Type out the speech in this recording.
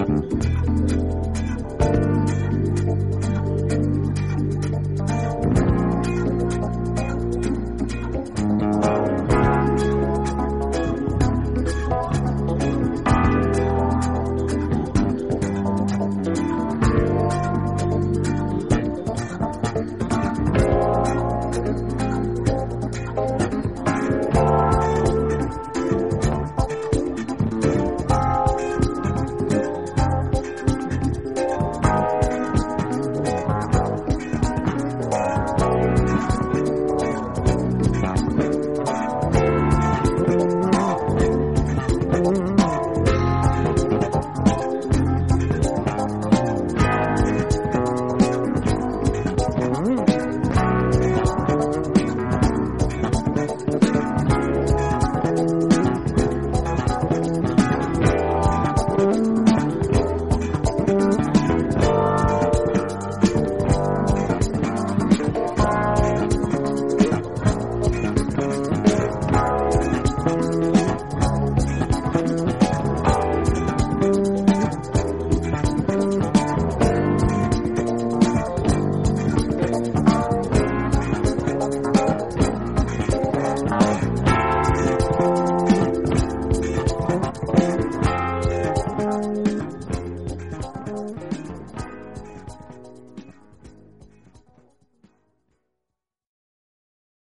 didn't.